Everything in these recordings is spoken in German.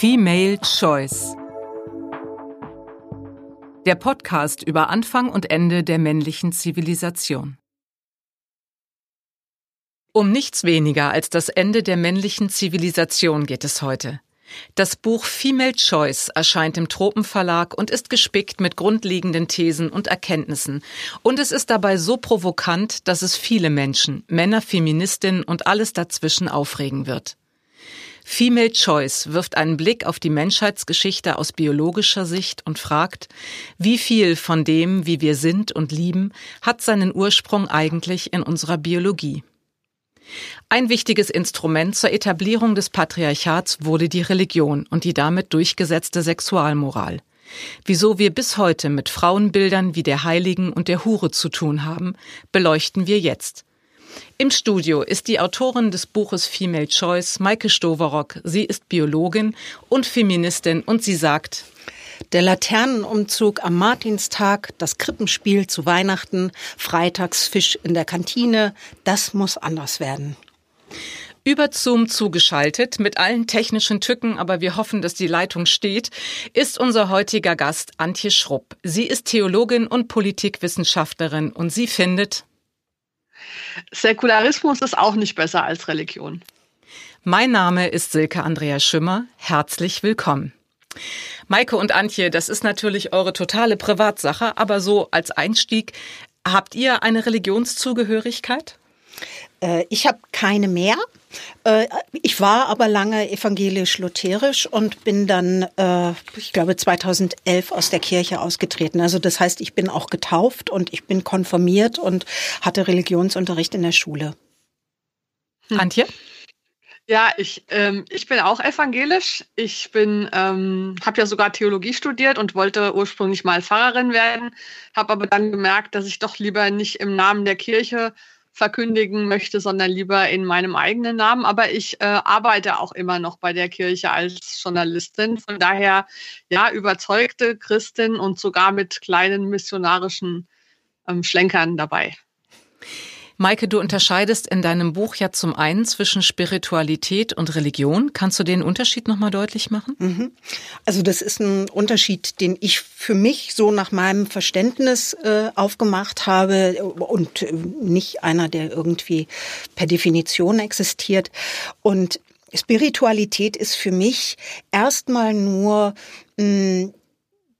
Female Choice. Der Podcast über Anfang und Ende der männlichen Zivilisation. Um nichts weniger als das Ende der männlichen Zivilisation geht es heute. Das Buch Female Choice erscheint im Tropenverlag und ist gespickt mit grundlegenden Thesen und Erkenntnissen. Und es ist dabei so provokant, dass es viele Menschen, Männer, Feministinnen und alles dazwischen aufregen wird. Female Choice wirft einen Blick auf die Menschheitsgeschichte aus biologischer Sicht und fragt, wie viel von dem, wie wir sind und lieben, hat seinen Ursprung eigentlich in unserer Biologie. Ein wichtiges Instrument zur Etablierung des Patriarchats wurde die Religion und die damit durchgesetzte Sexualmoral. Wieso wir bis heute mit Frauenbildern wie der Heiligen und der Hure zu tun haben, beleuchten wir jetzt. Im Studio ist die Autorin des Buches Female Choice, Maike Stoverock. Sie ist Biologin und Feministin und sie sagt, der Laternenumzug am Martinstag, das Krippenspiel zu Weihnachten, Freitagsfisch in der Kantine, das muss anders werden. Über Zoom zugeschaltet, mit allen technischen Tücken, aber wir hoffen, dass die Leitung steht, ist unser heutiger Gast Antje Schrupp. Sie ist Theologin und Politikwissenschaftlerin und sie findet, Säkularismus ist auch nicht besser als Religion. Mein Name ist Silke Andrea Schimmer. Herzlich willkommen. Maike und Antje, das ist natürlich eure totale Privatsache, aber so als Einstieg, habt ihr eine Religionszugehörigkeit? Äh, ich habe keine mehr. Äh, ich war aber lange evangelisch-lutherisch und bin dann, äh, ich glaube, 2011 aus der Kirche ausgetreten. Also das heißt, ich bin auch getauft und ich bin konformiert und hatte Religionsunterricht in der Schule. Antje? Ja, ich, ähm, ich bin auch evangelisch. Ich bin, ähm, habe ja sogar Theologie studiert und wollte ursprünglich mal Pfarrerin werden, habe aber dann gemerkt, dass ich doch lieber nicht im Namen der Kirche verkündigen möchte, sondern lieber in meinem eigenen Namen. Aber ich äh, arbeite auch immer noch bei der Kirche als Journalistin. Von daher, ja, überzeugte Christin und sogar mit kleinen missionarischen ähm, Schlenkern dabei. Maike, du unterscheidest in deinem Buch ja zum einen zwischen Spiritualität und Religion. Kannst du den Unterschied nochmal deutlich machen? Mhm. Also das ist ein Unterschied, den ich für mich so nach meinem Verständnis äh, aufgemacht habe und äh, nicht einer, der irgendwie per Definition existiert. Und Spiritualität ist für mich erstmal nur mh, hm,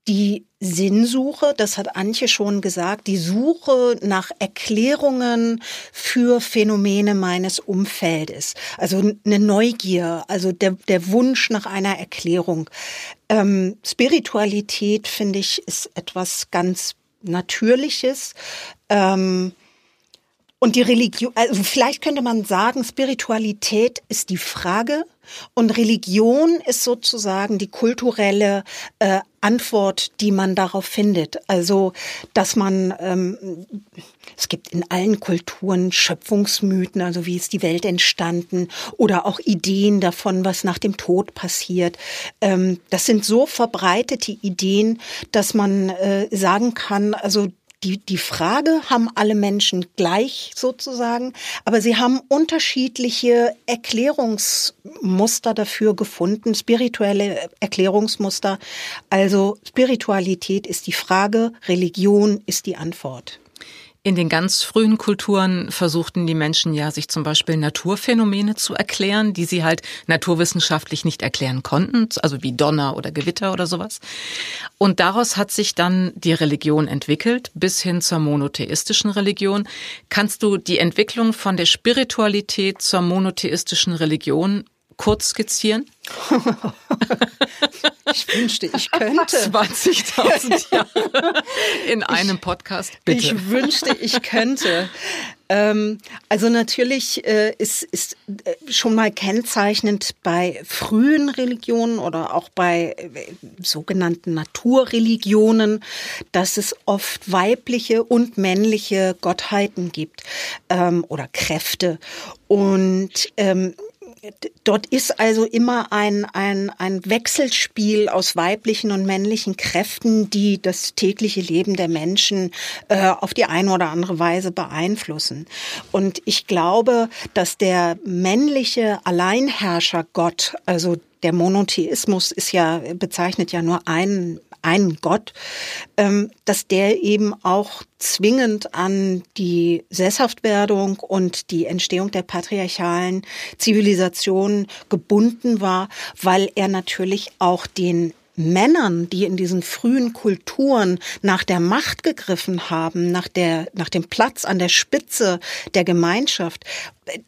die Sinnsuche, das hat Antje schon gesagt, die Suche nach Erklärungen für Phänomene meines Umfeldes. Also eine Neugier, also der, der Wunsch nach einer Erklärung. Ähm, Spiritualität, finde ich, ist etwas ganz Natürliches. Ähm, und die Religion, also vielleicht könnte man sagen, Spiritualität ist die Frage und Religion ist sozusagen die kulturelle äh, Antwort, die man darauf findet. Also, dass man, ähm, es gibt in allen Kulturen Schöpfungsmythen, also wie ist die Welt entstanden oder auch Ideen davon, was nach dem Tod passiert. Ähm, das sind so verbreitete Ideen, dass man äh, sagen kann, also die, die Frage haben alle Menschen gleich sozusagen, aber sie haben unterschiedliche Erklärungsmuster dafür gefunden, spirituelle Erklärungsmuster. Also Spiritualität ist die Frage, Religion ist die Antwort. In den ganz frühen Kulturen versuchten die Menschen ja, sich zum Beispiel Naturphänomene zu erklären, die sie halt naturwissenschaftlich nicht erklären konnten, also wie Donner oder Gewitter oder sowas. Und daraus hat sich dann die Religion entwickelt, bis hin zur monotheistischen Religion. Kannst du die Entwicklung von der Spiritualität zur monotheistischen Religion kurz skizzieren? ich wünschte, ich könnte. 20.000 Jahre in einem ich, Podcast, bitte. Ich wünschte, ich könnte. Ähm, also natürlich äh, ist, ist äh, schon mal kennzeichnend bei frühen Religionen oder auch bei äh, sogenannten Naturreligionen, dass es oft weibliche und männliche Gottheiten gibt ähm, oder Kräfte. Und ähm, dort ist also immer ein, ein, ein Wechselspiel aus weiblichen und männlichen Kräften, die das tägliche Leben der Menschen äh, auf die eine oder andere Weise beeinflussen. Und ich glaube, dass der männliche Alleinherrscher Gott, also der Monotheismus ist ja, bezeichnet ja nur einen, einen Gott, ähm, dass der eben auch zwingend an die Sesshaftwerdung und die Entstehung der patriarchalen Zivilisation gebunden war, weil er natürlich auch den Männern, die in diesen frühen Kulturen nach der Macht gegriffen haben, nach der, nach dem Platz an der Spitze der Gemeinschaft,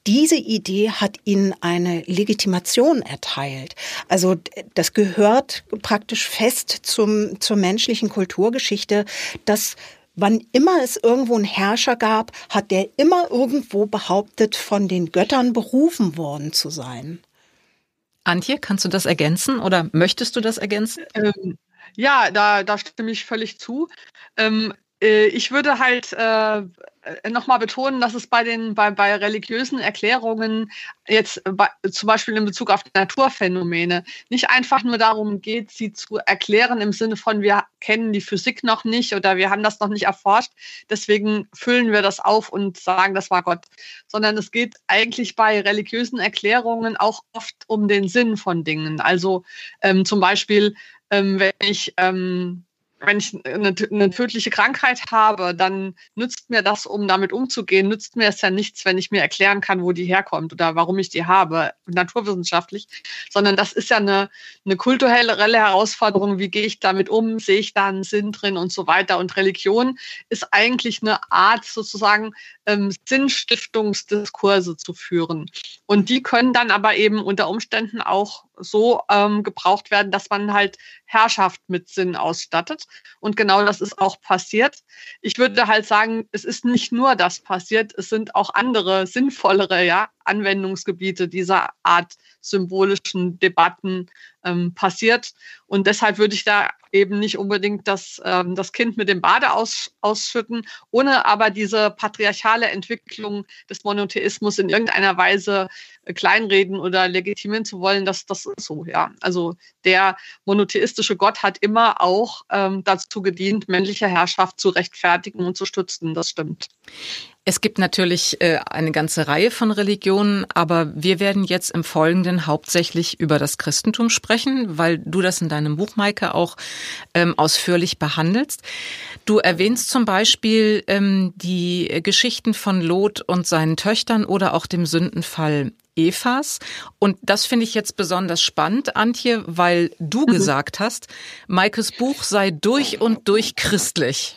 diese Idee hat ihnen eine Legitimation erteilt. Also das gehört praktisch fest zum, zur menschlichen Kulturgeschichte, dass Wann immer es irgendwo einen Herrscher gab, hat der immer irgendwo behauptet, von den Göttern berufen worden zu sein. Antje, kannst du das ergänzen oder möchtest du das ergänzen? Ähm, ja, da, da stimme ich völlig zu. Ähm, äh, ich würde halt äh, nochmal betonen, dass es bei den bei, bei religiösen Erklärungen jetzt bei, zum Beispiel in Bezug auf Naturphänomene nicht einfach nur darum geht, sie zu erklären im Sinne von wir kennen die Physik noch nicht oder wir haben das noch nicht erforscht, deswegen füllen wir das auf und sagen, das war Gott, sondern es geht eigentlich bei religiösen Erklärungen auch oft um den Sinn von Dingen. Also ähm, zum Beispiel, ähm, wenn ich ähm, wenn ich eine, eine, tödliche Krankheit habe, dann nützt mir das, um damit umzugehen, nützt mir es ja nichts, wenn ich mir erklären kann, wo die herkommt oder warum ich die habe, naturwissenschaftlich, sondern das ist ja eine, eine kulturelle Herausforderung, wie gehe ich damit um, sehe ich da einen Sinn drin und so weiter. Und Religion ist eigentlich eine Art sozusagen ähm, Sinnstiftungsdiskurse zu führen. Und die können dann aber eben unter Umständen auch so ähm, gebraucht werden, dass man halt Herrschaft mit Sinn ausstattet. Und genau das ist auch passiert. Ich würde halt sagen, es ist nicht nur das passiert, es sind auch andere sinnvollere ja, Anwendungsgebiete dieser Art symbolischen Debatten ähm, passiert. Und deshalb würde ich da eben nicht unbedingt das, ähm, das Kind mit dem Bade aus, ausschütten, ohne aber diese patriarchale Entwicklung des Monotheismus in irgendeiner Weise äh, kleinreden oder legitimieren zu wollen. Das, das ist so, ja. Also der monotheistische Gott hat immer auch ähm, dazu gedient, männliche Herrschaft zu rechtfertigen und zu stützen. Das stimmt. Es gibt natürlich äh, eine ganze Reihe von Religionen, aber wir werden jetzt im Folgenden hauptsächlich über das Christentum sprechen, weil du das in deinem Buch, Maike, auch ähm, ausführlich behandelst. Du erwähnst zum Beispiel ähm, die Geschichten von Lot und seinen Töchtern oder auch dem Sündenfall Evas. Und das finde ich jetzt besonders spannend, Antje, weil du mhm. gesagt hast, Maikes Buch sei durch und durch christlich.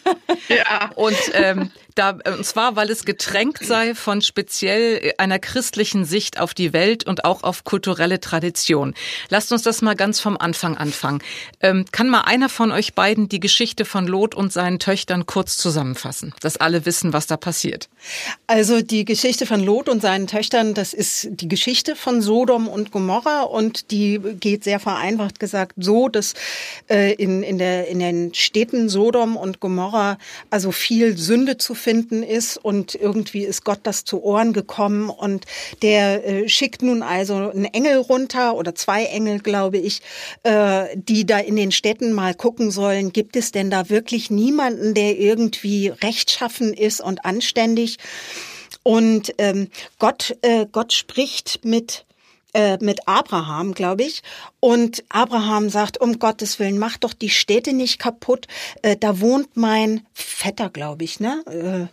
ja. Und ähm, da, und zwar, weil es getränkt sei von speziell einer christlichen Sicht auf die Welt und auch auf kulturelle Tradition. Lasst uns das mal ganz vom Anfang anfangen. Ähm, kann mal einer von euch beiden die Geschichte von Lot und seinen Töchtern kurz zusammenfassen, dass alle wissen, was da passiert? Also die Geschichte von Lot und seinen Töchtern, das ist die Geschichte von Sodom und Gomorra und die geht sehr vereinfacht gesagt so, dass äh, in, in, der, in den Städten Sodom und Gomorra also viel Sünde zu finden finden ist und irgendwie ist Gott das zu Ohren gekommen und der äh, schickt nun also einen Engel runter oder zwei Engel, glaube ich, äh, die da in den Städten mal gucken sollen, gibt es denn da wirklich niemanden, der irgendwie rechtschaffen ist und anständig? Und ähm, Gott, äh, Gott spricht mit äh, mit Abraham, glaube ich. Und Abraham sagt, um Gottes Willen, mach doch die Städte nicht kaputt. Äh, da wohnt mein Vetter, glaube ich, ne?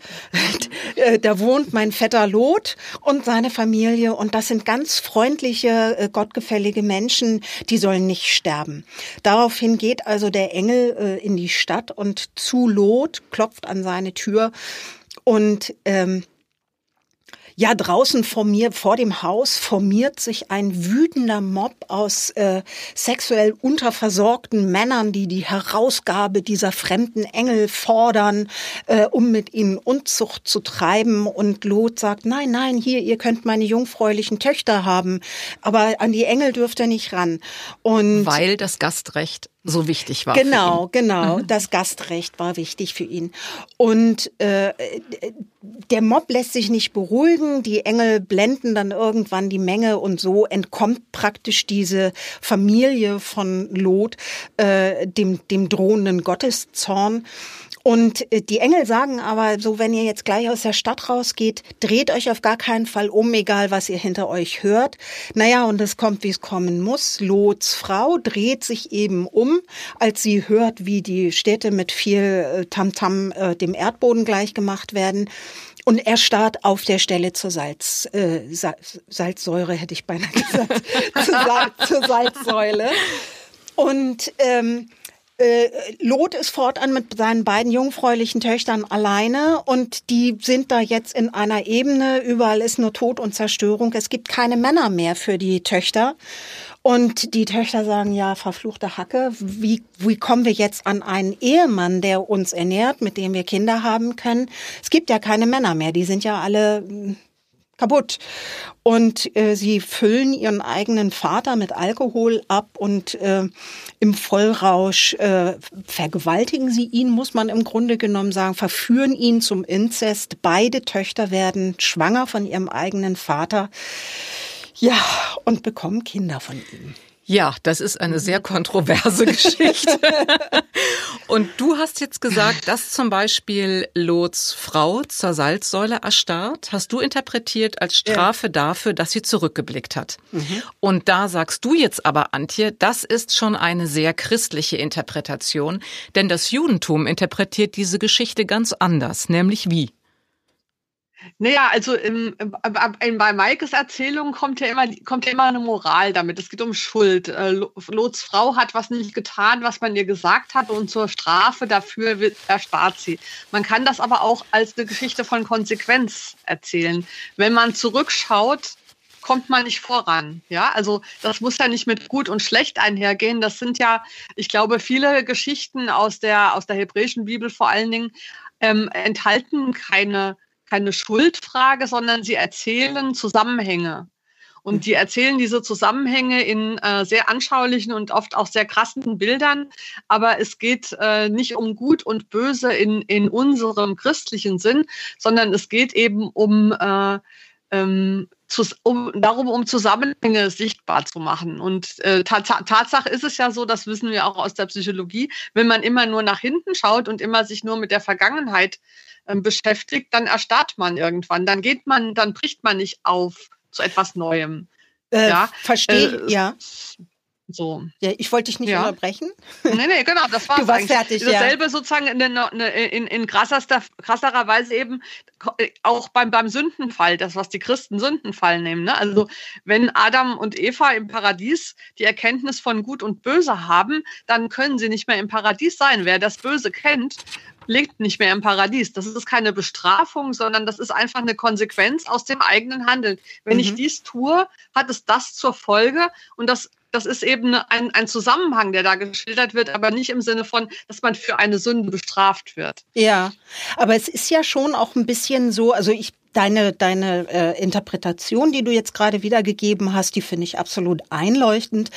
Äh, da wohnt mein Vetter Lot und seine Familie. Und das sind ganz freundliche, gottgefällige Menschen, die sollen nicht sterben. Daraufhin geht also der Engel in die Stadt und zu Lot klopft an seine Tür und ähm, ja, draußen vor mir, vor dem Haus, formiert sich ein wütender Mob aus äh, sexuell unterversorgten Männern, die die Herausgabe dieser fremden Engel fordern, äh, um mit ihnen Unzucht zu treiben. Und Lot sagt, nein, nein, hier, ihr könnt meine jungfräulichen Töchter haben, aber an die Engel dürft ihr nicht ran. Und Weil das Gastrecht so wichtig war. Genau, genau. Mhm. Das Gastrecht war wichtig für ihn. Und äh, der Mob lässt sich nicht beruhigen. Die Engel blenden dann irgendwann die Menge und so entkommt praktisch diese Familie von Lot äh, dem, dem drohenden Gotteszorn. Und äh, die Engel sagen aber so, wenn ihr jetzt gleich aus der Stadt rausgeht, dreht euch auf gar keinen Fall um, egal was ihr hinter euch hört. Naja, und es kommt, wie es kommen muss. Lots Frau dreht sich eben um, als sie hört, wie die Städte mit viel äh, Tamtam -Tam, äh, dem Erdboden gleichgemacht werden. Und er starrt auf der Stelle zur Salz, äh, Salzsäure, hätte ich beinahe gesagt, zur, zur Salzsäule. Und ähm, äh, Lot ist fortan mit seinen beiden jungfräulichen Töchtern alleine und die sind da jetzt in einer Ebene, überall ist nur Tod und Zerstörung. Es gibt keine Männer mehr für die Töchter. Und die Töchter sagen, ja, verfluchte Hacke, wie, wie kommen wir jetzt an einen Ehemann, der uns ernährt, mit dem wir Kinder haben können? Es gibt ja keine Männer mehr, die sind ja alle kaputt. Und äh, sie füllen ihren eigenen Vater mit Alkohol ab und äh, im Vollrausch äh, vergewaltigen sie ihn, muss man im Grunde genommen sagen, verführen ihn zum Inzest. Beide Töchter werden schwanger von ihrem eigenen Vater. Ja, und bekommen Kinder von ihm. Ja, das ist eine sehr kontroverse Geschichte. Und du hast jetzt gesagt, dass zum Beispiel Lots Frau zur Salzsäule erstarrt, hast du interpretiert als Strafe ja. dafür, dass sie zurückgeblickt hat. Mhm. Und da sagst du jetzt aber, Antje, das ist schon eine sehr christliche Interpretation, denn das Judentum interpretiert diese Geschichte ganz anders, nämlich wie? Naja, also im, im, bei Maikes Erzählung kommt ja immer kommt ja immer eine Moral damit. Es geht um Schuld. Äh, Lots Frau hat was nicht getan, was man ihr gesagt hat, und zur Strafe dafür wird, erstarrt sie. Man kann das aber auch als eine Geschichte von Konsequenz erzählen. Wenn man zurückschaut, kommt man nicht voran. Ja, also das muss ja nicht mit gut und schlecht einhergehen. Das sind ja, ich glaube, viele Geschichten aus der aus der hebräischen Bibel vor allen Dingen ähm, enthalten keine keine Schuldfrage, sondern sie erzählen Zusammenhänge. Und die erzählen diese Zusammenhänge in äh, sehr anschaulichen und oft auch sehr krassen Bildern. Aber es geht äh, nicht um Gut und Böse in, in unserem christlichen Sinn, sondern es geht eben um, äh, ähm, um darum, um Zusammenhänge sichtbar zu machen. Und äh, Tatsache ist es ja so, das wissen wir auch aus der Psychologie, wenn man immer nur nach hinten schaut und immer sich nur mit der Vergangenheit ähm, beschäftigt, dann erstarrt man irgendwann. Dann geht man, dann bricht man nicht auf zu etwas Neuem. Äh, ja, verstehe, äh, ja. So. Ja, ich wollte dich nicht ja. unterbrechen. Nee, nee, genau, das war Du warst fertig, Dasselbe ja. sozusagen in, in, in krasserster, krasserer Weise eben auch beim, beim Sündenfall, das, was die Christen Sündenfall nehmen. Ne? Also, wenn Adam und Eva im Paradies die Erkenntnis von Gut und Böse haben, dann können sie nicht mehr im Paradies sein. Wer das Böse kennt, lebt nicht mehr im Paradies. Das ist keine Bestrafung, sondern das ist einfach eine Konsequenz aus dem eigenen Handeln. Wenn mhm. ich dies tue, hat es das zur Folge und das das ist eben ein, ein Zusammenhang, der da geschildert wird, aber nicht im Sinne von, dass man für eine Sünde bestraft wird. Ja, aber es ist ja schon auch ein bisschen so, also ich Deine, deine äh, Interpretation, die du jetzt gerade wiedergegeben hast, die finde ich absolut einleuchtend.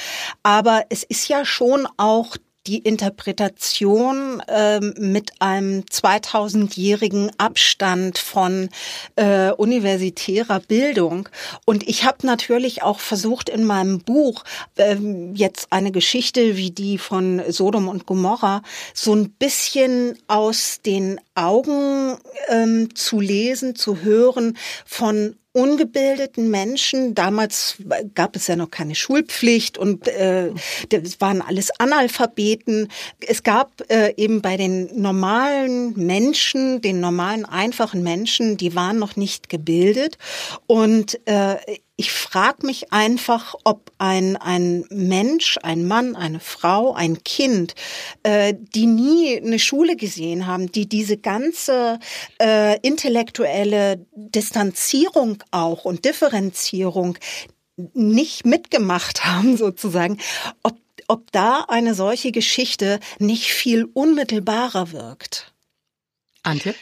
Aber es ist ja schon auch die Interpretation äh, mit einem 2000-jährigen Abstand von äh, universitärer Bildung. Und ich habe natürlich auch versucht in meinem Buch äh, jetzt eine Geschichte wie die von Sodom und Gomorra so ein bisschen aus den Augen ähm, zu lesen, zu hören von ungebildeten Menschen. Damals gab es ja noch keine Schulpflicht und äh, das waren alles Analphabeten. Es gab äh, eben bei den normalen Menschen, den normalen einfachen Menschen, die waren noch nicht gebildet und äh, ich frage mich einfach, ob ein, ein Mensch, ein Mann, eine Frau, ein Kind, äh, die nie eine Schule gesehen haben, die diese ganze äh, intellektuelle Distanzierung auch und Differenzierung nicht mitgemacht haben, sozusagen, ob, ob da eine solche Geschichte nicht viel unmittelbarer wirkt. Antje?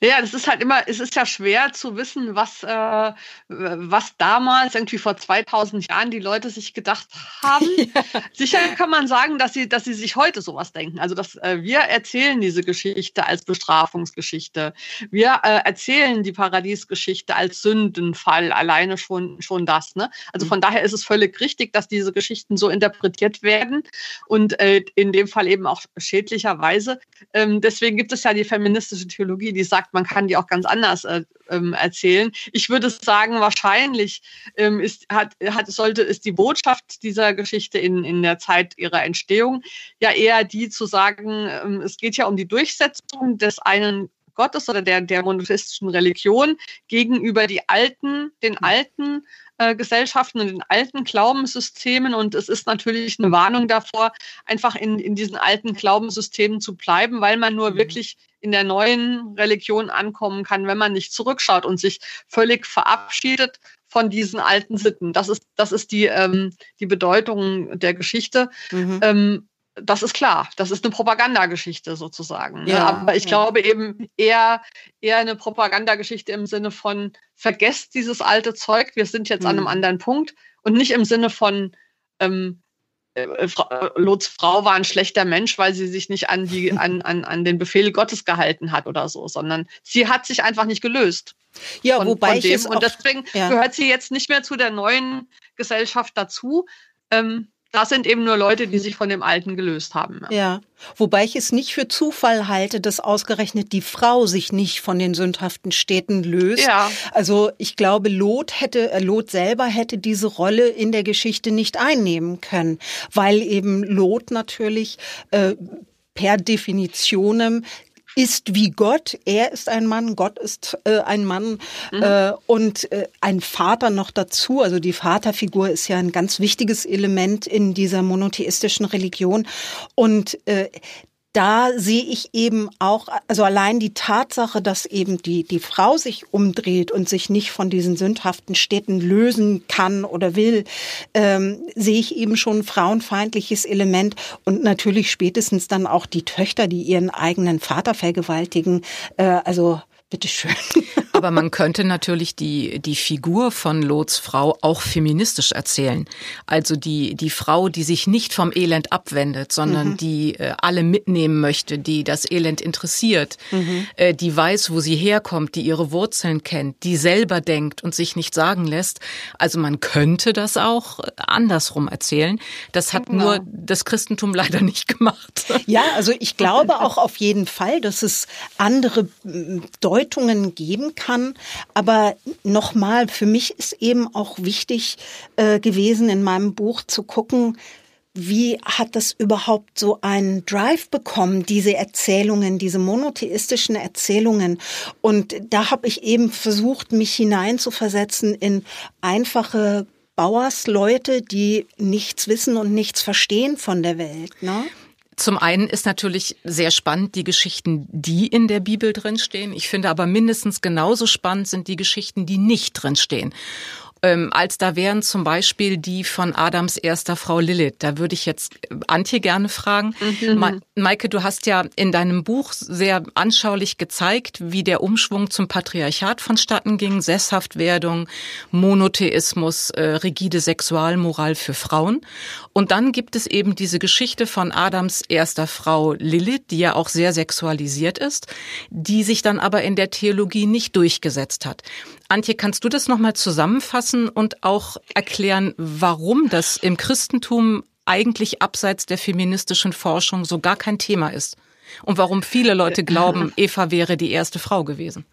Ja, das ist halt immer, es ist ja schwer zu wissen, was, äh, was damals, irgendwie vor 2000 Jahren, die Leute sich gedacht haben. Ja. Sicher kann man sagen, dass sie, dass sie sich heute sowas denken. Also, dass äh, wir erzählen diese Geschichte als Bestrafungsgeschichte. Wir äh, erzählen die Paradiesgeschichte als Sündenfall, alleine schon, schon das. Ne? Also mhm. von daher ist es völlig richtig, dass diese Geschichten so interpretiert werden und äh, in dem Fall eben auch schädlicherweise. Ähm, deswegen gibt es ja die feministische Theologie, die sagt, man kann die auch ganz anders äh, ähm, erzählen. Ich würde sagen, wahrscheinlich ähm, ist, hat, hat, sollte, ist die Botschaft dieser Geschichte in, in der Zeit ihrer Entstehung ja eher die zu sagen, ähm, es geht ja um die Durchsetzung des einen Gottes oder der, der monotheistischen Religion gegenüber die alten, den mhm. alten äh, Gesellschaften und den alten Glaubenssystemen. Und es ist natürlich eine Warnung davor, einfach in, in diesen alten Glaubenssystemen zu bleiben, weil man nur mhm. wirklich in der neuen Religion ankommen kann, wenn man nicht zurückschaut und sich völlig verabschiedet von diesen alten Sitten. Das ist, das ist die, ähm, die Bedeutung der Geschichte. Mhm. Ähm, das ist klar, das ist eine Propagandageschichte sozusagen. Ne? Ja, Aber ich ja. glaube eben eher, eher eine Propagandageschichte im Sinne von, vergesst dieses alte Zeug, wir sind jetzt mhm. an einem mhm. anderen Punkt und nicht im Sinne von, ähm, äh, äh, Lots Frau war ein schlechter Mensch, weil sie sich nicht an, die, an, an, an den Befehl Gottes gehalten hat oder so, sondern sie hat sich einfach nicht gelöst. Ja, von, wobei von dem. ich es auch, Und deswegen ja. gehört sie jetzt nicht mehr zu der neuen Gesellschaft dazu. Ähm, das sind eben nur Leute, die sich von dem Alten gelöst haben. Ja. Wobei ich es nicht für Zufall halte, dass ausgerechnet die Frau sich nicht von den sündhaften Städten löst. Ja. Also ich glaube, Lot hätte, äh, Lot selber hätte diese Rolle in der Geschichte nicht einnehmen können, weil eben Lot natürlich äh, per Definitionem ist wie Gott. Er ist ein Mann, Gott ist äh, ein Mann mhm. äh, und äh, ein Vater noch dazu. Also die Vaterfigur ist ja ein ganz wichtiges Element in dieser monotheistischen Religion. Und äh, da sehe ich eben auch, also allein die Tatsache, dass eben die, die Frau sich umdreht und sich nicht von diesen sündhaften Städten lösen kann oder will, ähm, sehe ich eben schon ein frauenfeindliches Element und natürlich spätestens dann auch die Töchter, die ihren eigenen Vater vergewaltigen. Äh, also bitteschön. Aber man könnte natürlich die, die Figur von Lots Frau auch feministisch erzählen. Also die, die Frau, die sich nicht vom Elend abwendet, sondern mhm. die äh, alle mitnehmen möchte, die das Elend interessiert, mhm. äh, die weiß, wo sie herkommt, die ihre Wurzeln kennt, die selber denkt und sich nicht sagen lässt. Also man könnte das auch andersrum erzählen. Das hat genau. nur das Christentum leider nicht gemacht. Ja, also ich glaube auch auf jeden Fall, dass es andere Deutungen geben kann kann. Aber nochmal, für mich ist eben auch wichtig äh, gewesen, in meinem Buch zu gucken, wie hat das überhaupt so einen Drive bekommen, diese Erzählungen, diese monotheistischen Erzählungen? Und da habe ich eben versucht, mich hineinzuversetzen in einfache Bauersleute, die nichts wissen und nichts verstehen von der Welt. Ne? Zum einen ist natürlich sehr spannend die Geschichten, die in der Bibel drinstehen. Ich finde aber mindestens genauso spannend sind die Geschichten, die nicht drinstehen ähm, als da wären zum Beispiel die von Adams erster Frau Lilith. Da würde ich jetzt äh, Antje gerne fragen. Mhm. Ma Maike, du hast ja in deinem Buch sehr anschaulich gezeigt, wie der Umschwung zum Patriarchat vonstatten ging, Sesshaftwerdung, Monotheismus, äh, rigide Sexualmoral für Frauen. Und dann gibt es eben diese Geschichte von Adams erster Frau Lilith, die ja auch sehr sexualisiert ist, die sich dann aber in der Theologie nicht durchgesetzt hat. Antje, kannst du das nochmal zusammenfassen und auch erklären, warum das im Christentum eigentlich abseits der feministischen Forschung so gar kein Thema ist? Und warum viele Leute glauben, Eva wäre die erste Frau gewesen?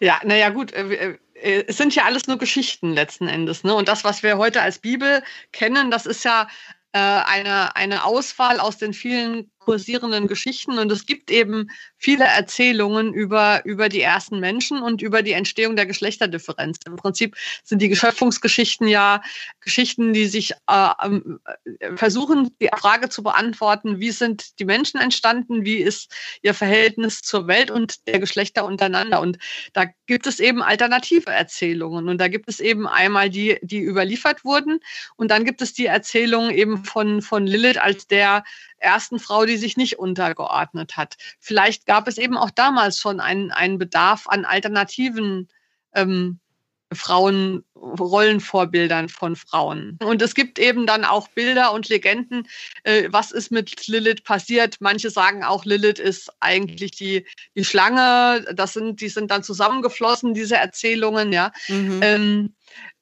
Ja, naja, gut. Äh, äh, es sind ja alles nur Geschichten letzten Endes. Ne? Und das, was wir heute als Bibel kennen, das ist ja äh, eine, eine Auswahl aus den vielen kursierenden Geschichten und es gibt eben viele Erzählungen über, über die ersten Menschen und über die Entstehung der Geschlechterdifferenz. Im Prinzip sind die Geschöpfungsgeschichten ja Geschichten, die sich äh, ähm, versuchen, die Frage zu beantworten, wie sind die Menschen entstanden, wie ist ihr Verhältnis zur Welt und der Geschlechter untereinander. Und da gibt es eben alternative Erzählungen und da gibt es eben einmal die, die überliefert wurden und dann gibt es die Erzählungen eben von, von Lilith als der ersten Frau, die sich nicht untergeordnet hat. Vielleicht gab es eben auch damals schon einen, einen Bedarf an alternativen ähm, Frauen, Rollenvorbildern von Frauen. Und es gibt eben dann auch Bilder und Legenden, äh, was ist mit Lilith passiert. Manche sagen auch, Lilith ist eigentlich die, die Schlange. Das sind, die sind dann zusammengeflossen, diese Erzählungen, ja. Mhm. Ähm,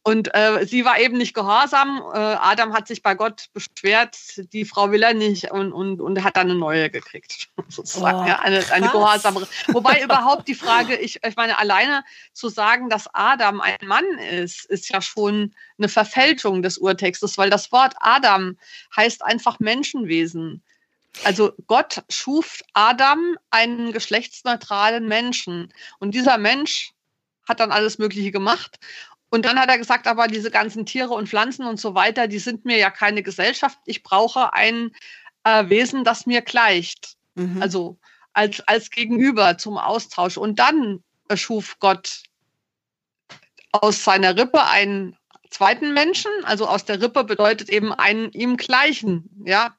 und äh, sie war eben nicht gehorsam. Äh, Adam hat sich bei Gott beschwert, die Frau will er nicht und, und, und hat dann eine neue gekriegt. Sozusagen. Oh, ja, eine, eine gehorsamere. Wobei überhaupt die Frage, ich, ich meine, alleine zu sagen, dass Adam ein Mann ist, ist ja schon eine Verfälschung des Urtextes, weil das Wort Adam heißt einfach Menschenwesen. Also Gott schuf Adam einen geschlechtsneutralen Menschen. Und dieser Mensch hat dann alles Mögliche gemacht. Und dann hat er gesagt, aber diese ganzen Tiere und Pflanzen und so weiter, die sind mir ja keine Gesellschaft. Ich brauche ein äh, Wesen, das mir gleicht. Mhm. Also als, als Gegenüber zum Austausch. Und dann schuf Gott aus seiner Rippe einen zweiten Menschen. Also aus der Rippe bedeutet eben einen ihm gleichen, ja,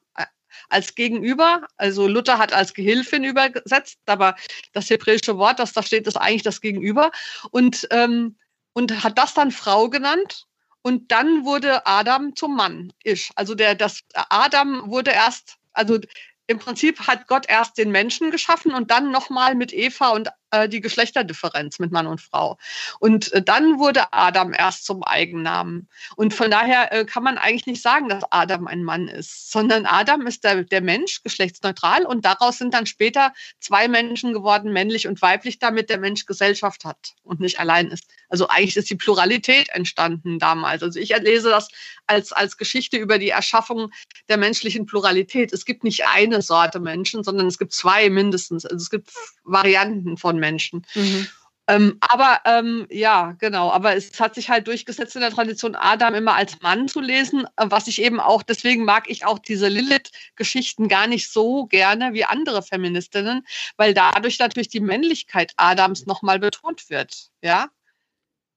als Gegenüber. Also Luther hat als Gehilfin übersetzt, aber das hebräische Wort, das da steht, ist eigentlich das Gegenüber. Und ähm, und hat das dann Frau genannt. Und dann wurde Adam zum Mann. Isch. Also der, das Adam wurde erst, also im Prinzip hat Gott erst den Menschen geschaffen und dann nochmal mit Eva und äh, die Geschlechterdifferenz mit Mann und Frau. Und äh, dann wurde Adam erst zum Eigennamen. Und von daher äh, kann man eigentlich nicht sagen, dass Adam ein Mann ist, sondern Adam ist der, der Mensch, geschlechtsneutral. Und daraus sind dann später zwei Menschen geworden, männlich und weiblich, damit der Mensch Gesellschaft hat und nicht allein ist. Also eigentlich ist die Pluralität entstanden damals. Also ich lese das als, als Geschichte über die Erschaffung der menschlichen Pluralität. Es gibt nicht eine Sorte Menschen, sondern es gibt zwei mindestens. Also es gibt Varianten von Menschen. Mhm. Ähm, aber ähm, ja, genau. Aber es hat sich halt durchgesetzt in der Tradition, Adam immer als Mann zu lesen, äh, was ich eben auch, deswegen mag ich auch diese Lilith-Geschichten gar nicht so gerne wie andere Feministinnen, weil dadurch natürlich die Männlichkeit Adams nochmal betont wird. Ja.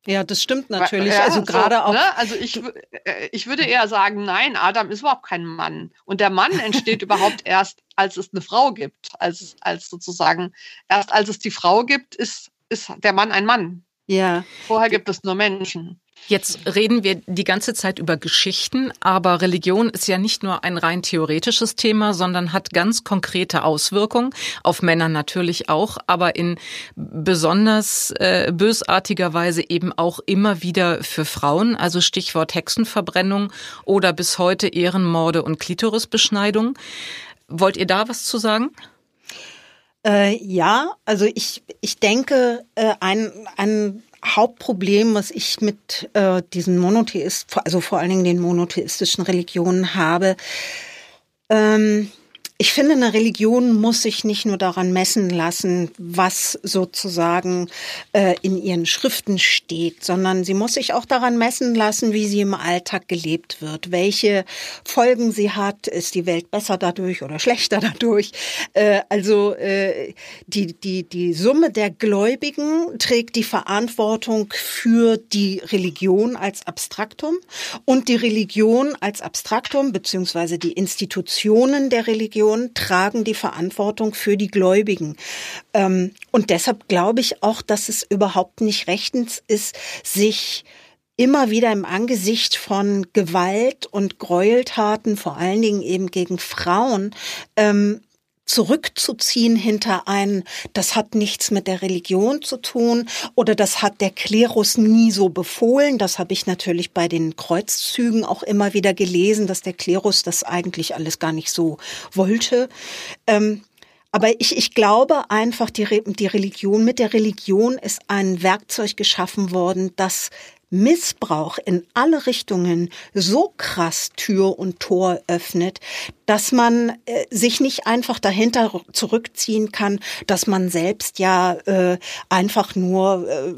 Ja, das stimmt natürlich. Ja, also gerade so, auch. Ne? Also ich, äh, ich würde eher sagen, nein, Adam ist überhaupt kein Mann. Und der Mann entsteht überhaupt erst, als es eine Frau gibt. Als, als sozusagen, erst als es die Frau gibt, ist, ist der Mann ein Mann. Ja. Vorher gibt es nur Menschen. Jetzt reden wir die ganze Zeit über Geschichten, aber Religion ist ja nicht nur ein rein theoretisches Thema, sondern hat ganz konkrete Auswirkungen, auf Männer natürlich auch, aber in besonders äh, bösartiger Weise eben auch immer wieder für Frauen, also Stichwort Hexenverbrennung oder bis heute Ehrenmorde und Klitorisbeschneidung. Wollt ihr da was zu sagen? Äh, ja, also ich, ich denke, äh, ein, ein Hauptproblem, was ich mit äh, diesen Monotheist, also vor allen Dingen den monotheistischen Religionen habe, ähm, ich finde, eine Religion muss sich nicht nur daran messen lassen, was sozusagen äh, in ihren Schriften steht, sondern sie muss sich auch daran messen lassen, wie sie im Alltag gelebt wird, welche Folgen sie hat, ist die Welt besser dadurch oder schlechter dadurch. Äh, also äh, die, die, die Summe der Gläubigen trägt die Verantwortung für die Religion als Abstraktum und die Religion als Abstraktum beziehungsweise die Institutionen der Religion Religion tragen die Verantwortung für die Gläubigen. Ähm, und deshalb glaube ich auch, dass es überhaupt nicht rechtens ist, sich immer wieder im Angesicht von Gewalt und Gräueltaten, vor allen Dingen eben gegen Frauen, ähm, zurückzuziehen hinter ein, das hat nichts mit der Religion zu tun oder das hat der Klerus nie so befohlen. Das habe ich natürlich bei den Kreuzzügen auch immer wieder gelesen, dass der Klerus das eigentlich alles gar nicht so wollte. Ähm, aber ich, ich glaube einfach, die, die Religion, mit der Religion ist ein Werkzeug geschaffen worden, das Missbrauch in alle Richtungen so krass Tür und Tor öffnet, dass man äh, sich nicht einfach dahinter zurückziehen kann, dass man selbst ja äh, einfach nur äh,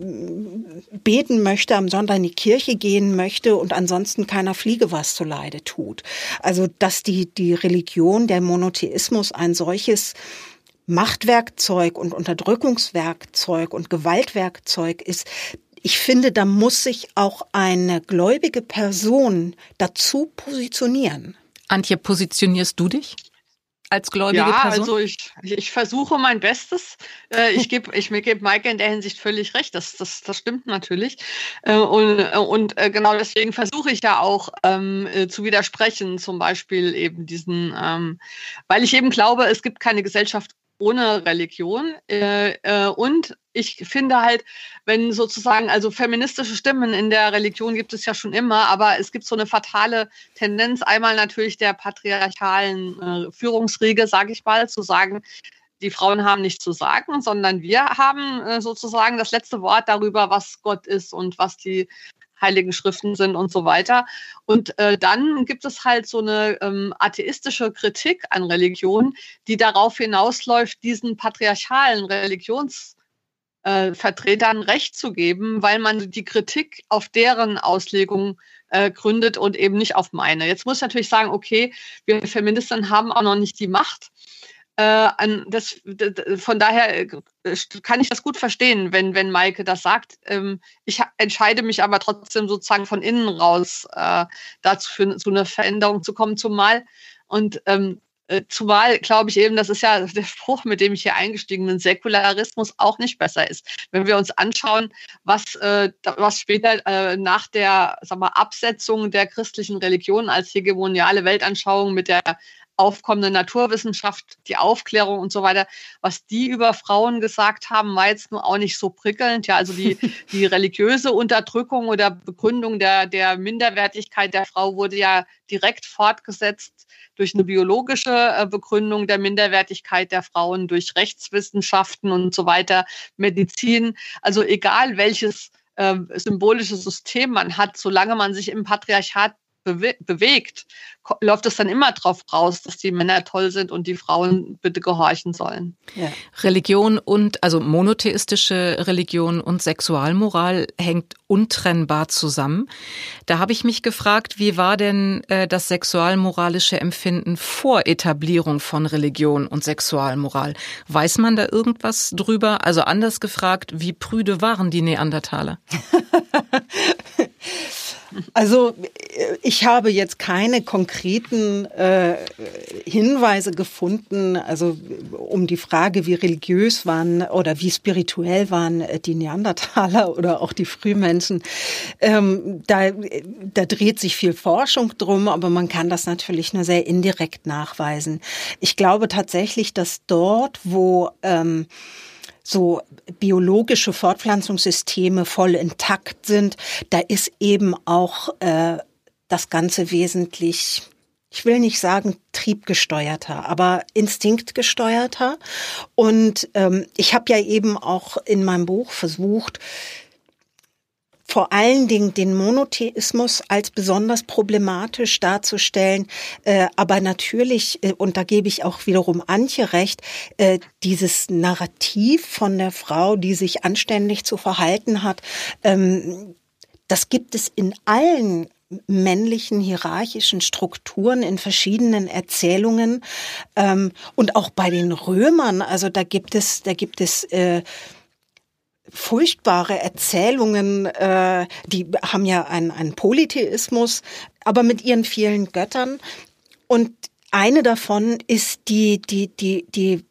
beten möchte, am Sonntag in die Kirche gehen möchte und ansonsten keiner Fliege was zuleide tut. Also dass die, die Religion, der Monotheismus ein solches Machtwerkzeug und Unterdrückungswerkzeug und Gewaltwerkzeug ist, ich finde, da muss sich auch eine gläubige Person dazu positionieren. Antje, positionierst du dich? als gläubige ja, Person? also ich, ich versuche mein Bestes. Äh, ich gebe ich gebe Maike in der Hinsicht völlig recht. Das, das, das stimmt natürlich. Äh, und, und äh, genau deswegen versuche ich ja auch ähm, zu widersprechen, zum Beispiel eben diesen, ähm, weil ich eben glaube, es gibt keine Gesellschaft ohne Religion. Äh, äh, und ich finde halt, wenn sozusagen, also feministische Stimmen in der Religion gibt es ja schon immer, aber es gibt so eine fatale Tendenz, einmal natürlich der patriarchalen äh, Führungsriege, sage ich mal, zu sagen, die Frauen haben nichts zu sagen, sondern wir haben äh, sozusagen das letzte Wort darüber, was Gott ist und was die heiligen Schriften sind und so weiter. Und äh, dann gibt es halt so eine ähm, atheistische Kritik an Religion, die darauf hinausläuft, diesen patriarchalen Religionsvertretern äh, Recht zu geben, weil man die Kritik auf deren Auslegung äh, gründet und eben nicht auf meine. Jetzt muss ich natürlich sagen, okay, wir Feministinnen haben auch noch nicht die Macht, äh, das, von daher äh, kann ich das gut verstehen, wenn, wenn Maike das sagt. Ähm, ich entscheide mich aber trotzdem sozusagen von innen raus äh, dazu für, zu einer Veränderung zu kommen, zumal. Und ähm, äh, zumal glaube ich eben, das ist ja der Spruch, mit dem ich hier eingestiegen bin, Säkularismus auch nicht besser ist. Wenn wir uns anschauen, was, äh, was später äh, nach der sag mal, Absetzung der christlichen Religion als hegemoniale Weltanschauung mit der aufkommende Naturwissenschaft, die Aufklärung und so weiter, was die über Frauen gesagt haben, war jetzt nur auch nicht so prickelnd. Ja, also die, die religiöse Unterdrückung oder Begründung der, der Minderwertigkeit der Frau wurde ja direkt fortgesetzt durch eine biologische äh, Begründung der Minderwertigkeit der Frauen, durch Rechtswissenschaften und so weiter, Medizin. Also egal welches äh, symbolische System man hat, solange man sich im Patriarchat bewe bewegt, läuft es dann immer drauf raus, dass die Männer toll sind und die Frauen bitte gehorchen sollen. Ja. Religion und, also monotheistische Religion und Sexualmoral hängt untrennbar zusammen. Da habe ich mich gefragt, wie war denn äh, das sexualmoralische Empfinden vor Etablierung von Religion und Sexualmoral? Weiß man da irgendwas drüber? Also anders gefragt, wie prüde waren die Neandertaler? Also äh, ich habe jetzt keine konkreten äh, Hinweise gefunden, also um die Frage, wie religiös waren oder wie spirituell waren äh, die Neandertaler oder auch die Frühmenschen. Ähm, da, da dreht sich viel Forschung drum, aber man kann das natürlich nur sehr indirekt nachweisen. Ich glaube tatsächlich, dass dort, wo ähm, so biologische Fortpflanzungssysteme voll intakt sind, da ist eben auch äh, das Ganze wesentlich ich will nicht sagen triebgesteuerter, aber instinktgesteuerter. Und ähm, ich habe ja eben auch in meinem Buch versucht, vor allen Dingen den Monotheismus als besonders problematisch darzustellen, äh, aber natürlich, äh, und da gebe ich auch wiederum Antje recht, äh, dieses Narrativ von der Frau, die sich anständig zu verhalten hat, ähm, das gibt es in allen männlichen hierarchischen Strukturen in verschiedenen Erzählungen ähm, und auch bei den Römern. Also da gibt es, da gibt es äh, furchtbare Erzählungen, äh, die haben ja einen, einen Polytheismus, aber mit ihren vielen Göttern. Und eine davon ist die, die, die, die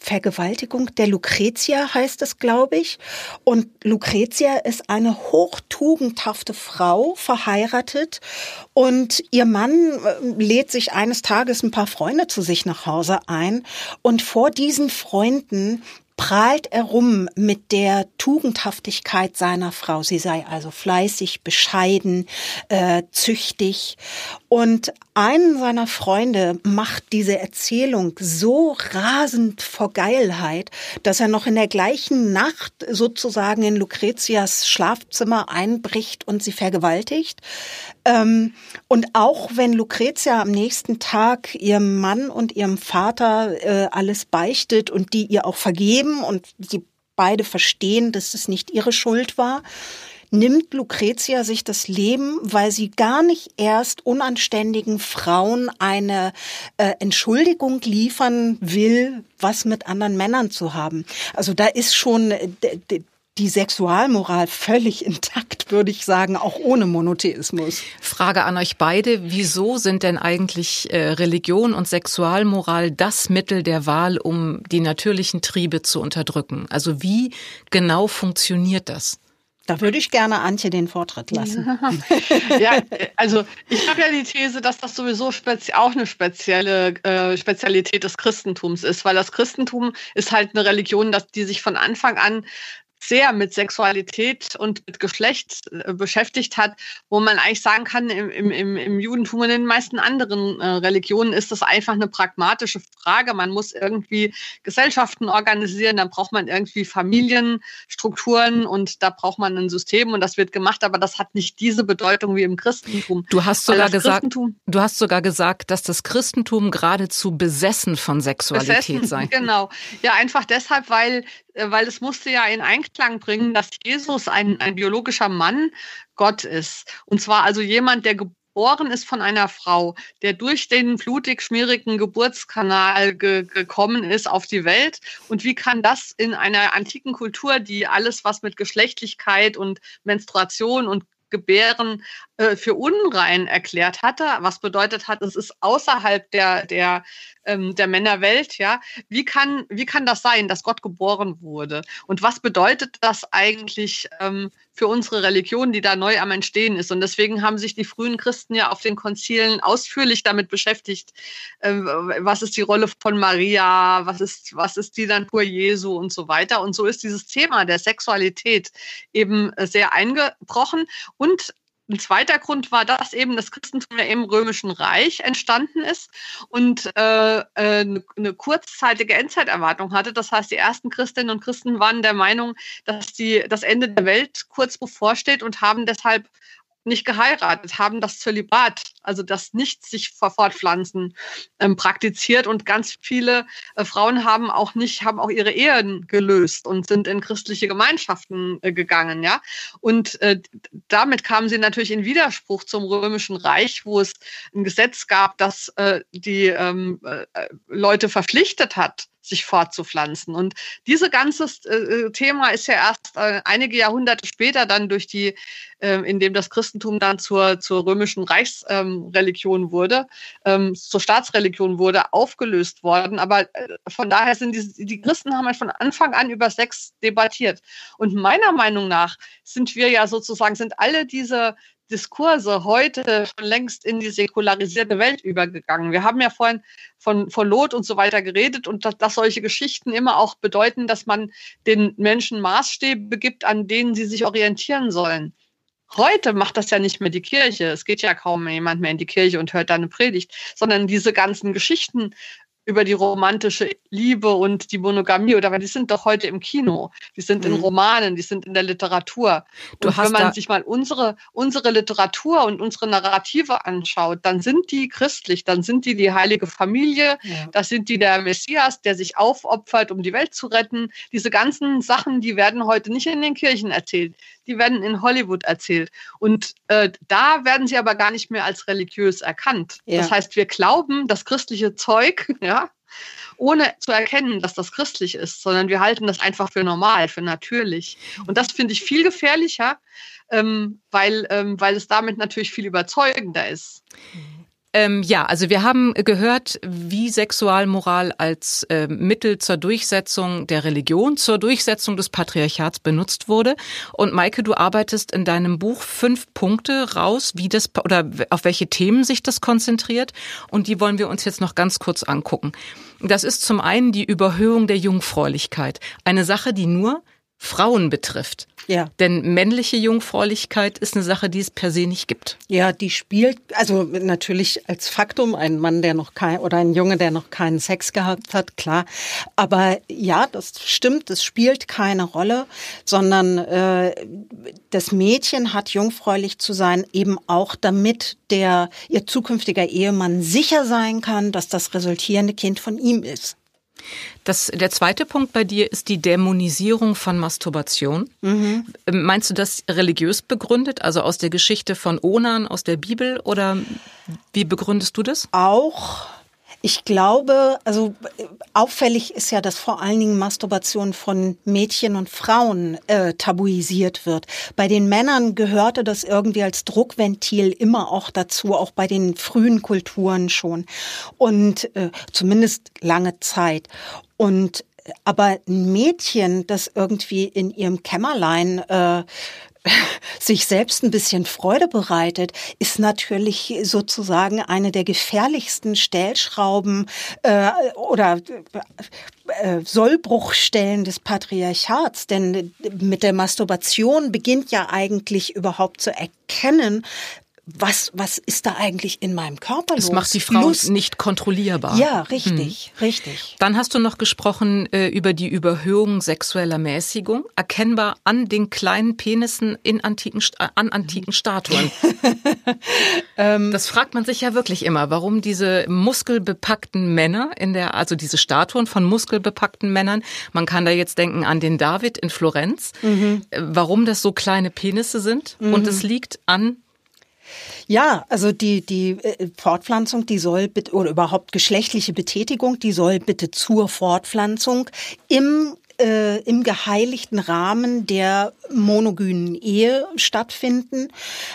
Vergewaltigung der Lucretia heißt es, glaube ich. Und Lucretia ist eine hochtugendhafte Frau, verheiratet. Und ihr Mann äh, lädt sich eines Tages ein paar Freunde zu sich nach Hause ein. Und vor diesen Freunden prahlt er rum mit der Tugendhaftigkeit seiner Frau. Sie sei also fleißig, bescheiden, äh, züchtig. Und einen seiner Freunde macht diese Erzählung so rasend vor Geilheit, dass er noch in der gleichen Nacht sozusagen in Lucretias Schlafzimmer einbricht und sie vergewaltigt. Ähm, und auch wenn Lucretia am nächsten Tag ihrem Mann und ihrem Vater äh, alles beichtet und die ihr auch vergeben und sie beide verstehen, dass es nicht ihre Schuld war, nimmt Lucretia sich das Leben, weil sie gar nicht erst unanständigen Frauen eine äh, Entschuldigung liefern will, was mit anderen Männern zu haben. Also da ist schon äh, die Sexualmoral völlig intakt, würde ich sagen, auch ohne Monotheismus. Frage an euch beide, wieso sind denn eigentlich äh, Religion und Sexualmoral das Mittel der Wahl, um die natürlichen Triebe zu unterdrücken? Also wie genau funktioniert das? Da würde ich gerne Antje den Vortritt lassen. ja, also ich habe ja die These, dass das sowieso auch eine spezielle äh, Spezialität des Christentums ist, weil das Christentum ist halt eine Religion, dass die sich von Anfang an sehr mit Sexualität und mit Geschlecht äh, beschäftigt hat, wo man eigentlich sagen kann, im, im, im Judentum und in den meisten anderen äh, Religionen ist das einfach eine pragmatische Frage. Man muss irgendwie Gesellschaften organisieren, dann braucht man irgendwie Familienstrukturen und da braucht man ein System und das wird gemacht, aber das hat nicht diese Bedeutung wie im Christentum. Du hast sogar gesagt, du hast sogar gesagt, dass das Christentum geradezu besessen von Sexualität besessen, sei. Genau. Ja, einfach deshalb, weil weil es musste ja in Einklang bringen, dass Jesus ein, ein biologischer Mann Gott ist. Und zwar also jemand, der geboren ist von einer Frau, der durch den blutig schmierigen Geburtskanal ge gekommen ist auf die Welt. Und wie kann das in einer antiken Kultur, die alles, was mit Geschlechtlichkeit und Menstruation und Gebären äh, für unrein erklärt hatte, was bedeutet hat, es ist außerhalb der, der, ähm, der Männerwelt, ja. Wie kann, wie kann das sein, dass Gott geboren wurde? Und was bedeutet das eigentlich ähm, für unsere Religion, die da neu am Entstehen ist? Und deswegen haben sich die frühen Christen ja auf den Konzilen ausführlich damit beschäftigt, äh, was ist die Rolle von Maria, was ist, was ist die Natur Jesu und so weiter. Und so ist dieses Thema der Sexualität eben sehr eingebrochen. Und ein zweiter Grund war, dass eben das Christentum ja im Römischen Reich entstanden ist und äh, äh, eine kurzzeitige Endzeiterwartung hatte. Das heißt, die ersten Christinnen und Christen waren der Meinung, dass die, das Ende der Welt kurz bevorsteht und haben deshalb nicht geheiratet, haben das Zölibat, also das nicht sich fortpflanzen, ähm, praktiziert und ganz viele äh, Frauen haben auch nicht, haben auch ihre Ehen gelöst und sind in christliche Gemeinschaften äh, gegangen, ja. Und äh, damit kamen sie natürlich in Widerspruch zum Römischen Reich, wo es ein Gesetz gab, das äh, die ähm, äh, Leute verpflichtet hat, sich fortzupflanzen. Und dieses ganze äh, Thema ist ja erst äh, einige Jahrhunderte später dann durch die, äh, indem das Christentum dann zur, zur römischen Reichsreligion ähm, wurde, ähm, zur Staatsreligion wurde, aufgelöst worden. Aber äh, von daher sind die, die Christen haben ja von Anfang an über Sex debattiert. Und meiner Meinung nach sind wir ja sozusagen, sind alle diese Diskurse heute schon längst in die säkularisierte Welt übergegangen. Wir haben ja vorhin von, von Lot und so weiter geredet und dass, dass solche Geschichten immer auch bedeuten, dass man den Menschen Maßstäbe gibt, an denen sie sich orientieren sollen. Heute macht das ja nicht mehr die Kirche. Es geht ja kaum jemand mehr in die Kirche und hört da eine Predigt, sondern diese ganzen Geschichten über die romantische Liebe und die Monogamie oder weil die sind doch heute im Kino, die sind mhm. in Romanen, die sind in der Literatur. Du und wenn man sich mal unsere unsere Literatur und unsere Narrative anschaut, dann sind die christlich, dann sind die die heilige Familie, ja. das sind die der Messias, der sich aufopfert, um die Welt zu retten. Diese ganzen Sachen, die werden heute nicht in den Kirchen erzählt die werden in Hollywood erzählt. Und äh, da werden sie aber gar nicht mehr als religiös erkannt. Ja. Das heißt, wir glauben das christliche Zeug, ja, ohne zu erkennen, dass das christlich ist, sondern wir halten das einfach für normal, für natürlich. Und das finde ich viel gefährlicher, ähm, weil, ähm, weil es damit natürlich viel überzeugender ist. Ähm, ja, also wir haben gehört, wie Sexualmoral als äh, Mittel zur Durchsetzung der Religion, zur Durchsetzung des Patriarchats benutzt wurde. Und Maike, du arbeitest in deinem Buch fünf Punkte raus, wie das oder auf welche Themen sich das konzentriert. Und die wollen wir uns jetzt noch ganz kurz angucken. Das ist zum einen die Überhöhung der Jungfräulichkeit. Eine Sache, die nur Frauen betrifft. Ja. Denn männliche Jungfräulichkeit ist eine Sache, die es per se nicht gibt. Ja, die spielt, also natürlich als Faktum, ein Mann, der noch kein, oder ein Junge, der noch keinen Sex gehabt hat, klar. Aber ja, das stimmt, es spielt keine Rolle, sondern äh, das Mädchen hat jungfräulich zu sein, eben auch damit der, ihr zukünftiger Ehemann sicher sein kann, dass das resultierende Kind von ihm ist. Das, der zweite Punkt bei dir ist die Dämonisierung von Masturbation. Mhm. Meinst du das religiös begründet, also aus der Geschichte von Onan, aus der Bibel oder wie begründest du das? Auch Ich glaube, also auffällig ist ja, dass vor allen Dingen Masturbation von Mädchen und Frauen äh, tabuisiert wird. Bei den Männern gehörte das irgendwie als Druckventil immer auch dazu, auch bei den frühen Kulturen schon. Und äh, zumindest lange Zeit. Und aber ein Mädchen, das irgendwie in ihrem Kämmerlein äh, sich selbst ein bisschen Freude bereitet, ist natürlich sozusagen eine der gefährlichsten Stellschrauben äh, oder äh, Sollbruchstellen des Patriarchats. Denn mit der Masturbation beginnt ja eigentlich überhaupt zu erkennen, was, was ist da eigentlich in meinem Körper los? Es macht die Frau Lust. nicht kontrollierbar. Ja, richtig, hm. richtig. Dann hast du noch gesprochen äh, über die Überhöhung sexueller Mäßigung, erkennbar an den kleinen Penissen in antiken, an antiken Statuen. Ähm. das fragt man sich ja wirklich immer, warum diese muskelbepackten Männer in der, also diese Statuen von muskelbepackten Männern, man kann da jetzt denken an den David in Florenz, mhm. Äh, warum das so kleine Penisse sind. Mhm. Und es liegt an ja, also die, die äh, Fortpflanzung, die soll bitte, oder überhaupt geschlechtliche Betätigung, die soll bitte zur Fortpflanzung im äh, im geheiligten Rahmen der monogynen Ehe stattfinden.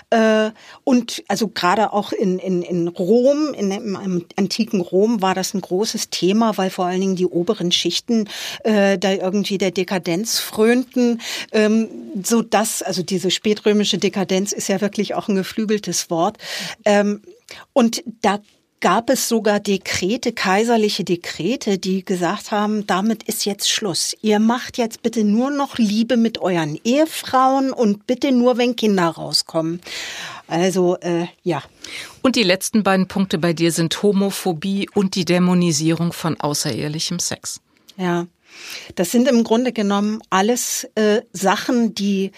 Äh, und also gerade auch in, in, in Rom, in, im antiken Rom war das ein großes Thema, weil vor allen Dingen die oberen Schichten äh, da irgendwie der Dekadenz frönten, ähm, so dass, also diese spätrömische Dekadenz ist ja wirklich auch ein geflügeltes Wort. Ähm, und da gab es sogar Dekrete, kaiserliche Dekrete, die gesagt haben, damit ist jetzt Schluss. Ihr macht jetzt bitte nur noch Liebe mit euren Ehefrauen und bitte nur, wenn Kinder rauskommen. Also äh, ja. Und die letzten beiden Punkte bei dir sind Homophobie und die Dämonisierung von außerehelichem Sex. Ja, das sind im Grunde genommen alles äh, Sachen, die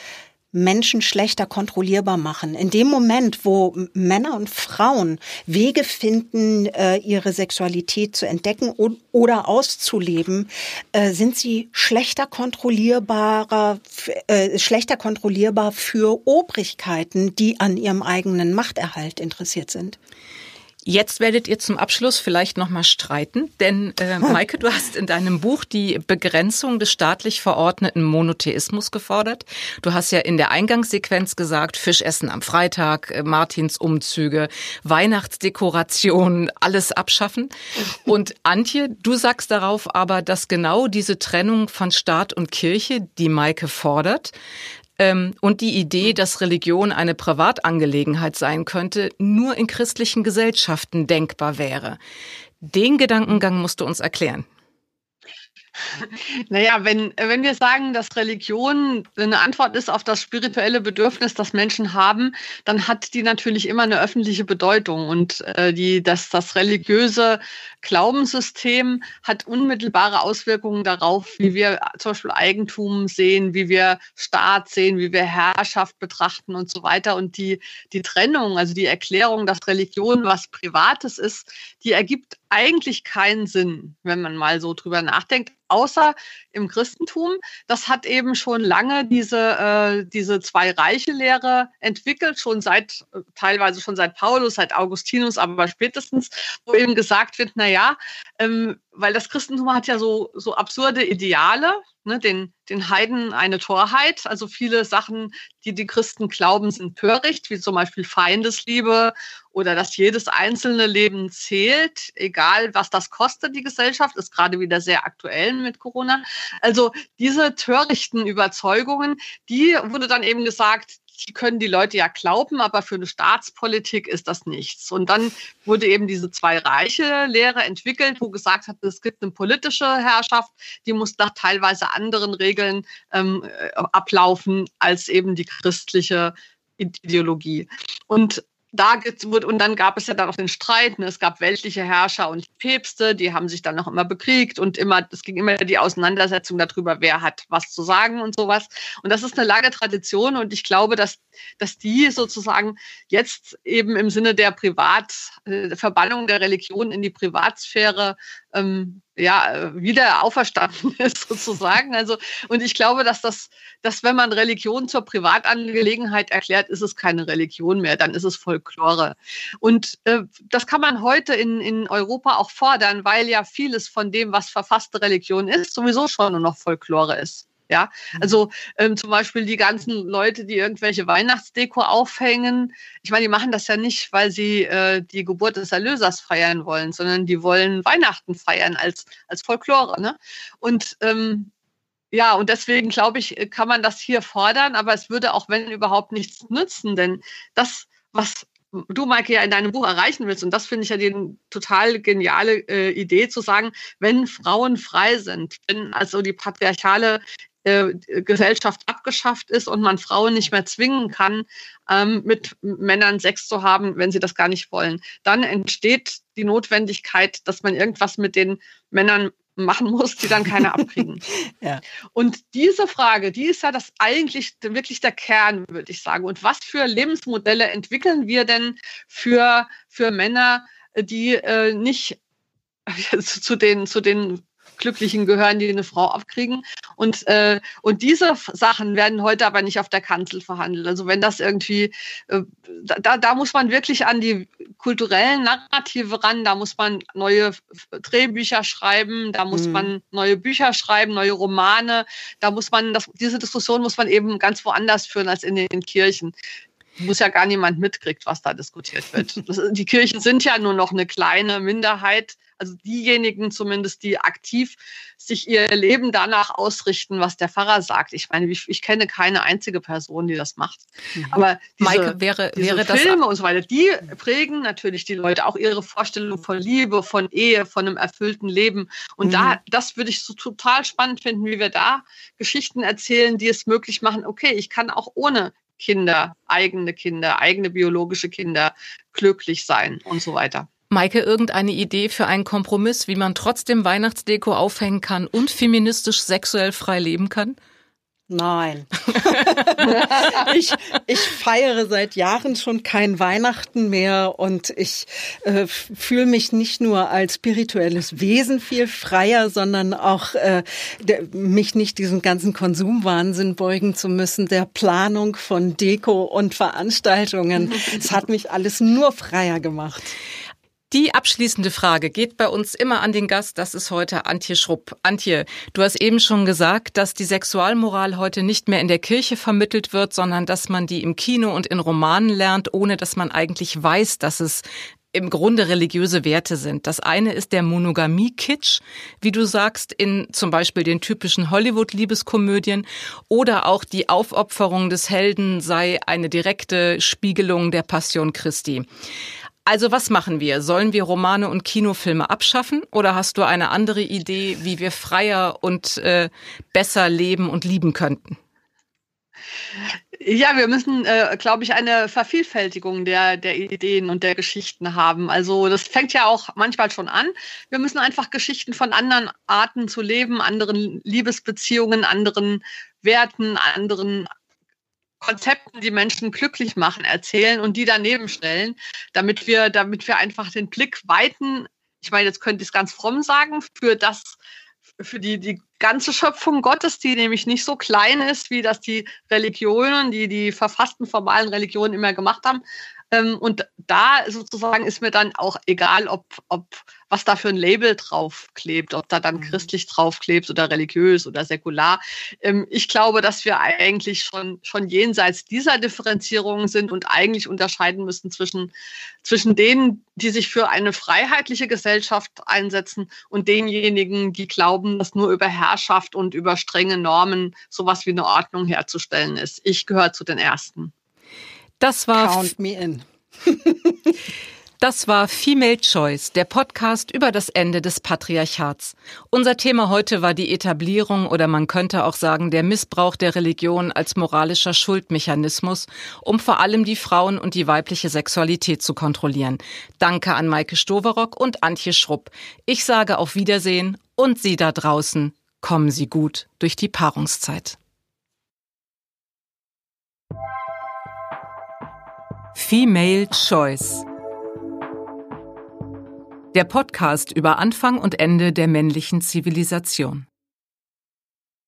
Menschen schlechter kontrollierbar machen. In dem Moment, wo Männer und Frauen Wege finden, äh, ihre Sexualität zu entdecken oder auszuleben, äh, sind sie schlechter kontrollierbarer, äh, schlechter kontrollierbar für Obrigkeiten, die an ihrem eigenen Machterhalt interessiert sind. Jetzt werdet ihr zum Abschluss vielleicht noch mal streiten, denn äh, Maike, du hast in deinem Buch die Begrenzung des staatlich verordneten Monotheismus gefordert. Du hast ja in der Eingangssequenz gesagt, Fischessen am Freitag, äh, Martinsumzüge, Weihnachtsdekorationen, alles abschaffen. Und Antje, du sagst darauf aber, dass genau diese Trennung von Staat und Kirche, die Maike fordert, ähm, und die Idee, dass Religion eine Privatangelegenheit sein könnte, nur in christlichen Gesellschaften denkbar wäre. Den Gedankengang musst du uns erklären. Naja, wenn, wenn wir sagen, dass Religion eine Antwort ist auf das spirituelle Bedürfnis, das Menschen haben, dann hat die natürlich immer eine öffentliche Bedeutung. Und äh, die, dass das religiöse Glaubenssystem hat unmittelbare Auswirkungen darauf, wie wir zum Beispiel Eigentum sehen, wie wir Staat sehen, wie wir Herrschaft betrachten und so weiter. Und die, die Trennung, also die Erklärung, dass Religion was Privates ist, die ergibt eigentlich keinen Sinn, wenn man mal so drüber nachdenkt, außer im Christentum. Das hat eben schon lange diese, äh, diese Zwei-Reiche-Lehre entwickelt, schon seit, teilweise schon seit Paulus, seit Augustinus, aber spätestens, wo eben gesagt wird, na ja, ähm, weil das Christentum hat ja so, so absurde Ideale, ne, den, den Heiden eine Torheit. Also viele Sachen, die die Christen glauben, sind töricht, wie zum Beispiel Feindesliebe oder dass jedes einzelne Leben zählt, egal was das kostet, die Gesellschaft, ist gerade wieder sehr aktuell mit Corona. Also diese törichten Überzeugungen, die wurde dann eben gesagt, die können die Leute ja glauben, aber für eine Staatspolitik ist das nichts. Und dann wurde eben diese zwei Reiche Lehre entwickelt, wo gesagt hat, es gibt eine politische Herrschaft, die muss nach teilweise anderen Regeln ähm, äh, ablaufen als eben die christliche Ideologie. Und da und dann gab es ja dann auch den Streit. Ne? Es gab weltliche Herrscher und Päpste, die haben sich dann noch immer bekriegt und immer, es ging immer die Auseinandersetzung darüber, wer hat was zu sagen und sowas. Und das ist eine lange Tradition und ich glaube, dass, dass die sozusagen jetzt eben im Sinne der Privat, äh, Verbannung der Religion in die Privatsphäre ähm, ja, wieder auferstanden ist sozusagen. Also, und ich glaube, dass das, dass wenn man Religion zur Privatangelegenheit erklärt, ist es keine Religion mehr, dann ist es Folklore. Und äh, das kann man heute in, in Europa auch fordern, weil ja vieles von dem, was verfasste Religion ist, sowieso schon nur noch Folklore ist. Ja, mhm. also ähm, zum Beispiel die ganzen Leute, die irgendwelche Weihnachtsdeko aufhängen. Ich meine, die machen das ja nicht, weil sie äh, die Geburt des Erlösers feiern wollen, sondern die wollen Weihnachten feiern als, als Folklore. Ne? Und ähm, ja, und deswegen glaube ich, kann man das hier fordern, aber es würde auch, wenn überhaupt, nichts nützen, denn das, was du, Maike, ja in deinem Buch erreichen willst, und das finde ich ja die total geniale äh, Idee zu sagen, wenn Frauen frei sind, wenn also die patriarchale äh, Gesellschaft abgeschafft ist und man Frauen nicht mehr zwingen kann, ähm, mit Männern Sex zu haben, wenn sie das gar nicht wollen. Dann entsteht die Notwendigkeit, dass man irgendwas mit den Männern machen muss, die dann keine abkriegen. ja. Und diese Frage, die ist ja das eigentlich wirklich der Kern, würde ich sagen. Und was für Lebensmodelle entwickeln wir denn für, für Männer, die äh, nicht zu den, zu den Glücklichen gehören, die eine Frau abkriegen. Und, äh, und diese Sachen werden heute aber nicht auf der Kanzel verhandelt. Also wenn das irgendwie, äh, da, da muss man wirklich an die kulturellen Narrative ran, da muss man neue Drehbücher schreiben, da muss mhm. man neue Bücher schreiben, neue Romane, da muss man, das, diese Diskussion muss man eben ganz woanders führen als in den Kirchen muss ja gar niemand mitkriegt, was da diskutiert wird. die Kirchen sind ja nur noch eine kleine Minderheit also diejenigen zumindest, die aktiv sich ihr Leben danach ausrichten, was der Pfarrer sagt. Ich meine, ich, ich kenne keine einzige Person, die das macht. Mhm. Aber diese, Maike, wäre, diese wäre Filme und so weiter, die prägen natürlich die Leute, auch ihre Vorstellung von Liebe, von Ehe, von einem erfüllten Leben. Und mhm. da, das würde ich so total spannend finden, wie wir da Geschichten erzählen, die es möglich machen, okay, ich kann auch ohne Kinder, eigene Kinder, eigene biologische Kinder glücklich sein und so weiter. Maike, irgendeine Idee für einen Kompromiss, wie man trotzdem Weihnachtsdeko aufhängen kann und feministisch sexuell frei leben kann? Nein. ich, ich feiere seit Jahren schon kein Weihnachten mehr und ich äh, fühle mich nicht nur als spirituelles Wesen viel freier, sondern auch äh, der, mich nicht diesem ganzen Konsumwahnsinn beugen zu müssen, der Planung von Deko und Veranstaltungen. Es hat mich alles nur freier gemacht. Die abschließende Frage geht bei uns immer an den Gast. Das ist heute Antje Schrupp. Antje, du hast eben schon gesagt, dass die Sexualmoral heute nicht mehr in der Kirche vermittelt wird, sondern dass man die im Kino und in Romanen lernt, ohne dass man eigentlich weiß, dass es im Grunde religiöse Werte sind. Das eine ist der Monogamie-Kitsch, wie du sagst, in zum Beispiel den typischen Hollywood-Liebeskomödien oder auch die Aufopferung des Helden sei eine direkte Spiegelung der Passion Christi. Also was machen wir? Sollen wir Romane und Kinofilme abschaffen oder hast du eine andere Idee, wie wir freier und äh, besser leben und lieben könnten? Ja, wir müssen, äh, glaube ich, eine Vervielfältigung der, der Ideen und der Geschichten haben. Also das fängt ja auch manchmal schon an. Wir müssen einfach Geschichten von anderen Arten zu leben, anderen Liebesbeziehungen, anderen Werten, anderen Konzepten, die Menschen glücklich machen, erzählen und die daneben stellen, damit wir, damit wir einfach den Blick weiten. Ich meine, jetzt könnte ich es ganz fromm sagen, für das, für die, die ganze Schöpfung Gottes, die nämlich nicht so klein ist, wie das die Religionen, die die verfassten formalen Religionen immer gemacht haben, ähm, und da sozusagen ist mir dann auch egal, ob, ob was da für ein Label draufklebt, ob da dann mhm. christlich draufklebt oder religiös oder säkular. Ähm, ich glaube, dass wir eigentlich schon, schon jenseits dieser Differenzierungen sind und eigentlich unterscheiden müssen zwischen, zwischen denen, die sich für eine freiheitliche Gesellschaft einsetzen und denjenigen, die glauben, dass nur über Herrschaft und über strenge Normen sowas wie eine Ordnung herzustellen ist. Ich gehöre zu den Ersten. Das war Count me in. Das war Female Choice, der Podcast über das Ende des Patriarchats. Unser Thema heute war die Etablierung oder man könnte auch sagen der Missbrauch der Religion als moralischer Schuldmechanismus, um vor allem die Frauen und die weibliche Sexualität zu kontrollieren. Danke an Maike Stoverock und Antje Schrupp. Ich sage auf Wiedersehen und Sie da draußen, kommen Sie gut durch die Paarungszeit. Female Choice Der Podcast über Anfang und Ende der männlichen Zivilisation.